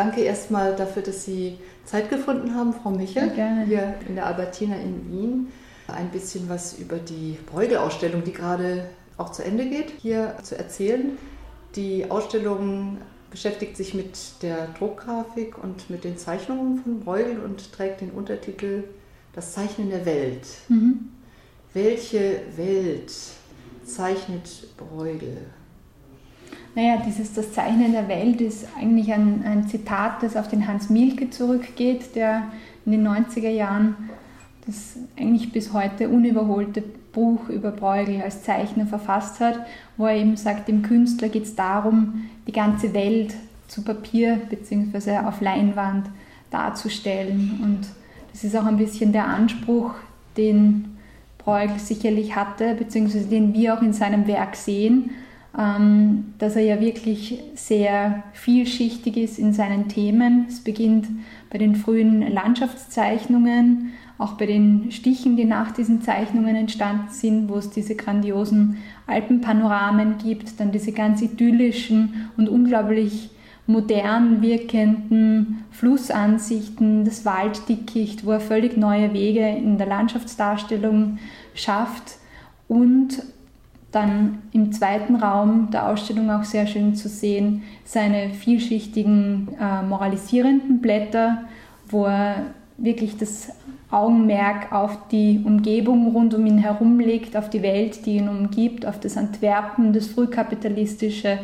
danke erstmal dafür, dass Sie Zeit gefunden haben, Frau Michel, hier in der Albertina in Wien. Ein bisschen was über die Bruegel-Ausstellung, die gerade auch zu Ende geht, hier zu erzählen. Die Ausstellung beschäftigt sich mit der Druckgrafik und mit den Zeichnungen von Bruegel und trägt den Untertitel Das Zeichnen der Welt. Mhm. Welche Welt zeichnet Bruegel? Naja, dieses Das Zeichnen der Welt ist eigentlich ein, ein Zitat, das auf den Hans Mielke zurückgeht, der in den 90er Jahren das eigentlich bis heute unüberholte Buch über Bruegel als Zeichner verfasst hat, wo er eben sagt, dem Künstler geht es darum, die ganze Welt zu Papier bzw. auf Leinwand darzustellen. Und das ist auch ein bisschen der Anspruch, den Bruegel sicherlich hatte, beziehungsweise den wir auch in seinem Werk sehen, dass er ja wirklich sehr vielschichtig ist in seinen Themen. Es beginnt bei den frühen Landschaftszeichnungen, auch bei den Stichen, die nach diesen Zeichnungen entstanden sind, wo es diese grandiosen Alpenpanoramen gibt, dann diese ganz idyllischen und unglaublich modern wirkenden Flussansichten, das Walddickicht, wo er völlig neue Wege in der Landschaftsdarstellung schafft und dann im zweiten Raum der Ausstellung auch sehr schön zu sehen, seine vielschichtigen äh, moralisierenden Blätter, wo er wirklich das Augenmerk auf die Umgebung rund um ihn herum legt, auf die Welt, die ihn umgibt, auf das Antwerpen, das frühkapitalistische,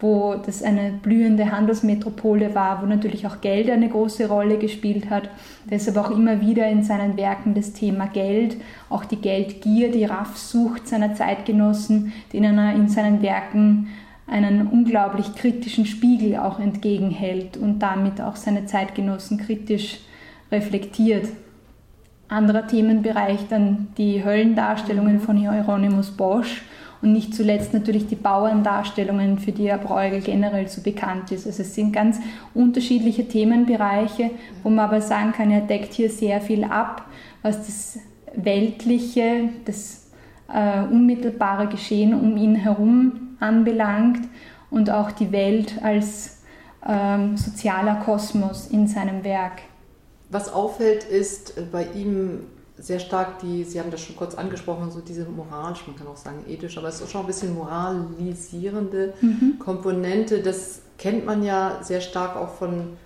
wo das eine blühende Handelsmetropole war, wo natürlich auch Geld eine große Rolle gespielt hat. Deshalb auch immer wieder in seinen Werken das Thema Geld, auch die Geldgier, die Raffsucht seiner Zeitgenossen, denen er in seinen Werken einen unglaublich kritischen Spiegel auch entgegenhält und damit auch seine Zeitgenossen kritisch reflektiert. Anderer Themenbereich dann die Höllendarstellungen von Hieronymus Bosch und nicht zuletzt natürlich die Bauerndarstellungen, für die Herr Bruegel generell so bekannt ist. Also es sind ganz unterschiedliche Themenbereiche, wo man aber sagen kann, er deckt hier sehr viel ab, was das weltliche, das äh, unmittelbare Geschehen um ihn herum anbelangt und auch die Welt als ähm, sozialer Kosmos in seinem Werk. Was auffällt, ist äh, bei ihm sehr stark die, Sie haben das schon kurz angesprochen, so diese moralisch, man kann auch sagen ethisch, aber es ist schon ein bisschen moralisierende mhm. Komponente. Das kennt man ja sehr stark auch von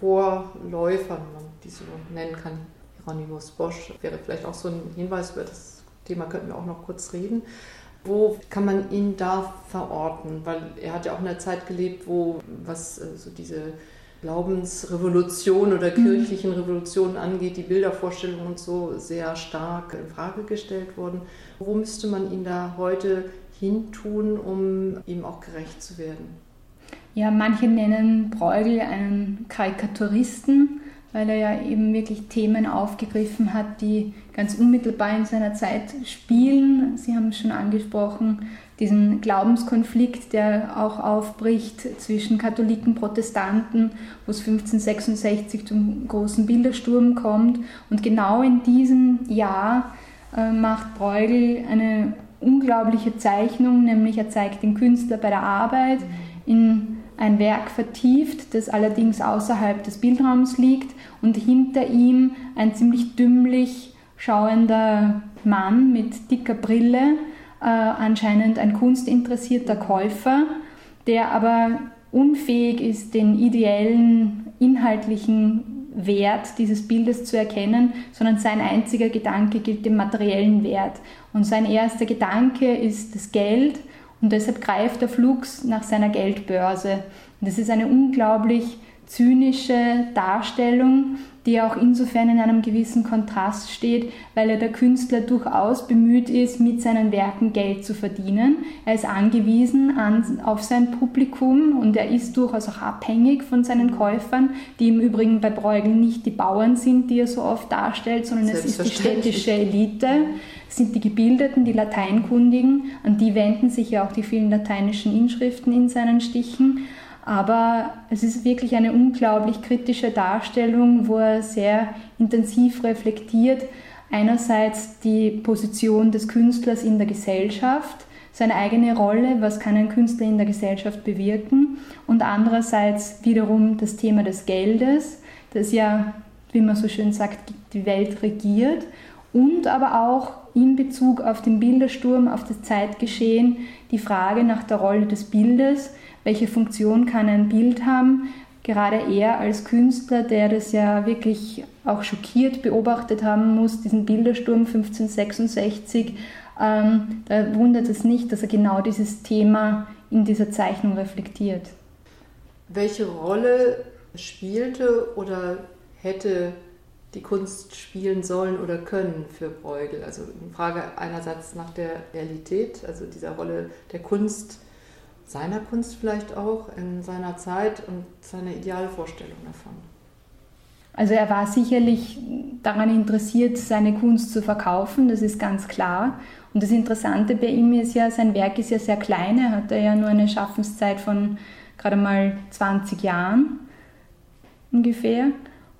Vorläufern, wenn man die so nennen kann. Hieronymus Bosch wäre vielleicht auch so ein Hinweis, über das Thema könnten wir auch noch kurz reden. Wo kann man ihn da verorten? Weil er hat ja auch in einer Zeit gelebt, wo was äh, so diese Glaubensrevolution oder kirchlichen Revolutionen angeht, die Bildervorstellungen und so sehr stark in Frage gestellt wurden. Wo müsste man ihn da heute hintun, um ihm auch gerecht zu werden? Ja, manche nennen Bruegel einen Karikaturisten, weil er ja eben wirklich Themen aufgegriffen hat, die ganz unmittelbar in seiner Zeit spielen. Sie haben es schon angesprochen, diesen Glaubenskonflikt, der auch aufbricht zwischen Katholiken Protestanten, wo es 1566 zum großen Bildersturm kommt. Und genau in diesem Jahr äh, macht Bruegel eine unglaubliche Zeichnung, nämlich er zeigt den Künstler bei der Arbeit in ein Werk vertieft, das allerdings außerhalb des Bildraums liegt und hinter ihm ein ziemlich dümmlich schauender Mann mit dicker Brille, äh, anscheinend ein kunstinteressierter Käufer, der aber unfähig ist, den ideellen, inhaltlichen Wert dieses Bildes zu erkennen, sondern sein einziger Gedanke gilt dem materiellen Wert. Und sein erster Gedanke ist das Geld und deshalb greift der Flux nach seiner Geldbörse. Und das ist eine unglaublich zynische Darstellung, die auch insofern in einem gewissen Kontrast steht, weil er der Künstler durchaus bemüht ist, mit seinen Werken Geld zu verdienen. Er ist angewiesen an, auf sein Publikum und er ist durchaus auch abhängig von seinen Käufern, die im Übrigen bei Bruegel nicht die Bauern sind, die er so oft darstellt, sondern es ist die städtische Elite, sind die Gebildeten, die Lateinkundigen, an die wenden sich ja auch die vielen lateinischen Inschriften in seinen Stichen. Aber es ist wirklich eine unglaublich kritische Darstellung, wo er sehr intensiv reflektiert, einerseits die Position des Künstlers in der Gesellschaft, seine eigene Rolle, was kann ein Künstler in der Gesellschaft bewirken? Und andererseits wiederum das Thema des Geldes, das ja, wie man so schön sagt, die Welt regiert. Und aber auch in Bezug auf den Bildersturm, auf das Zeitgeschehen, die Frage nach der Rolle des Bildes, welche Funktion kann ein Bild haben, gerade er als Künstler, der das ja wirklich auch schockiert beobachtet haben muss, diesen Bildersturm 1566, ähm, da wundert es nicht, dass er genau dieses Thema in dieser Zeichnung reflektiert. Welche Rolle spielte oder hätte die Kunst spielen sollen oder können für Bruegel? Also eine Frage einerseits nach der Realität, also dieser Rolle der Kunst seiner Kunst vielleicht auch, in seiner Zeit und seine Idealvorstellung davon. Also er war sicherlich daran interessiert, seine Kunst zu verkaufen, das ist ganz klar. Und das Interessante bei ihm ist ja, sein Werk ist ja sehr klein, er hat ja nur eine Schaffenszeit von gerade mal 20 Jahren ungefähr.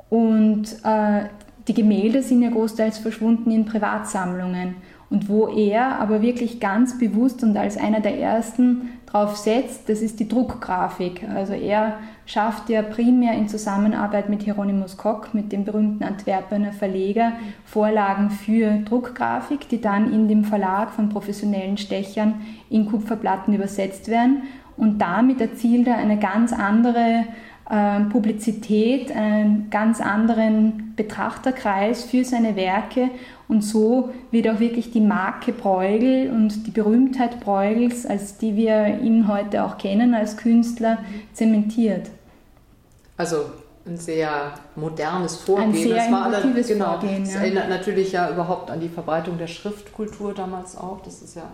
Und äh, die Gemälde sind ja großteils verschwunden in Privatsammlungen. Und wo er aber wirklich ganz bewusst und als einer der ersten drauf setzt, das ist die Druckgrafik. Also er schafft ja primär in Zusammenarbeit mit Hieronymus Kock, mit dem berühmten Antwerpener Verleger, Vorlagen für Druckgrafik, die dann in dem Verlag von professionellen Stechern in Kupferplatten übersetzt werden. Und damit erzielt er eine ganz andere Publizität, einen ganz anderen Betrachterkreis für seine Werke und so wird auch wirklich die Marke Bruegel und die Berühmtheit Bruegels, als die wir ihn heute auch kennen als Künstler, zementiert. Also ein sehr modernes Vorgehen. Ein sehr innovatives genau, Vorgehen. Das erinnert natürlich ja überhaupt an die Verbreitung der Schriftkultur damals auch. Das ist ja das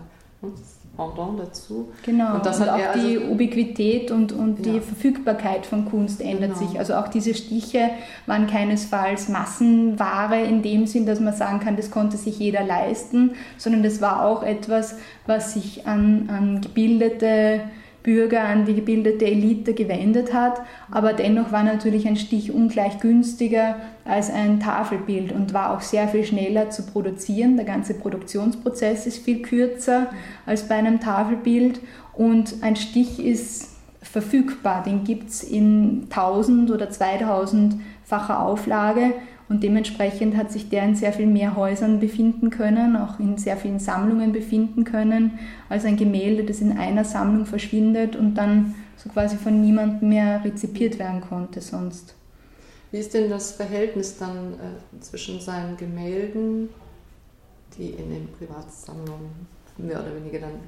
Pendant dazu. Genau, und, das und auch die also Ubiquität und, und ja. die Verfügbarkeit von Kunst ändert genau. sich. Also auch diese Stiche waren keinesfalls Massenware in dem Sinn, dass man sagen kann, das konnte sich jeder leisten, sondern das war auch etwas, was sich an, an gebildete Bürger, an die gebildete Elite gewendet hat. Aber dennoch war natürlich ein Stich ungleich günstiger als ein Tafelbild und war auch sehr viel schneller zu produzieren. Der ganze Produktionsprozess ist viel kürzer als bei einem Tafelbild und ein Stich ist verfügbar. Den gibt es in 1000 oder 2000-facher Auflage und dementsprechend hat sich der in sehr viel mehr Häusern befinden können, auch in sehr vielen Sammlungen befinden können, als ein Gemälde, das in einer Sammlung verschwindet und dann so quasi von niemandem mehr rezipiert werden konnte sonst. Wie ist denn das Verhältnis dann äh, zwischen seinen Gemälden, die in den Privatsammlungen mehr oder weniger dann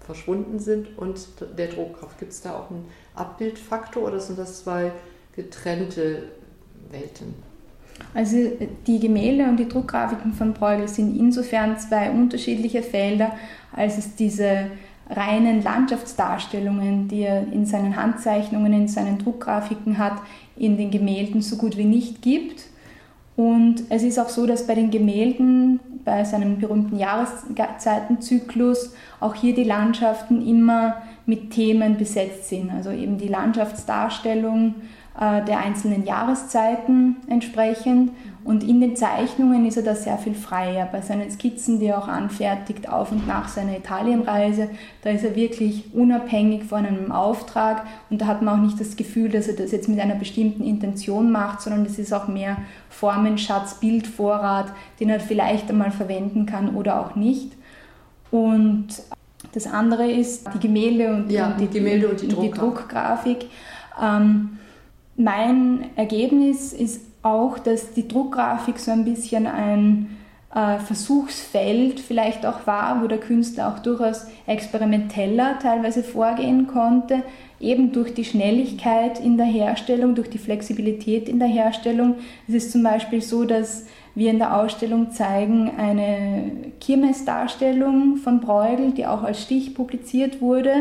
verschwunden sind, und der Druckkraft? Gibt es da auch einen Abbildfaktor oder sind das zwei getrennte Welten? Also die Gemälde und die Druckgrafiken von Bruegel sind insofern zwei unterschiedliche Felder, als es diese reinen Landschaftsdarstellungen, die er in seinen Handzeichnungen, in seinen Druckgrafiken hat, in den Gemälden so gut wie nicht gibt. Und es ist auch so, dass bei den Gemälden, bei seinem berühmten Jahreszeitenzyklus, auch hier die Landschaften immer mit Themen besetzt sind. Also eben die Landschaftsdarstellung äh, der einzelnen Jahreszeiten entsprechend. Und in den Zeichnungen ist er da sehr viel freier. Bei seinen Skizzen, die er auch anfertigt, auf und nach seiner Italienreise, da ist er wirklich unabhängig von einem Auftrag und da hat man auch nicht das Gefühl, dass er das jetzt mit einer bestimmten Intention macht, sondern es ist auch mehr Formenschatz, Bildvorrat, den er vielleicht einmal verwenden kann oder auch nicht. Und das andere ist die Gemälde und, ja, die, Gemälde und die, die Druckgrafik. Ähm, mein Ergebnis ist auch, dass die Druckgrafik so ein bisschen ein äh, Versuchsfeld vielleicht auch war, wo der Künstler auch durchaus experimenteller teilweise vorgehen konnte, eben durch die Schnelligkeit in der Herstellung, durch die Flexibilität in der Herstellung. Es ist zum Beispiel so, dass wir in der Ausstellung zeigen eine Kirmesdarstellung von Bruegel, die auch als Stich publiziert wurde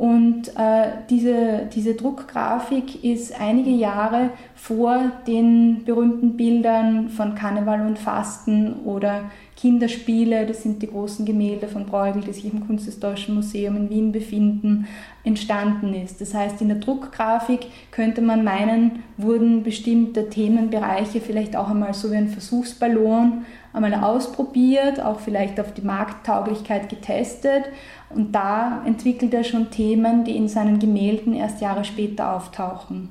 und äh, diese, diese Druckgrafik ist einige Jahre vor den berühmten Bildern von Karneval und Fasten oder Kinderspiele, das sind die großen Gemälde von Bruegel, die sich im Kunsthistorischen Museum in Wien befinden, entstanden ist. Das heißt, in der Druckgrafik könnte man meinen, wurden bestimmte Themenbereiche vielleicht auch einmal so wie ein Versuchsballon einmal ausprobiert, auch vielleicht auf die Markttauglichkeit getestet und da entwickelt er schon Themen, die in seinen Gemälden erst Jahre später auftauchen.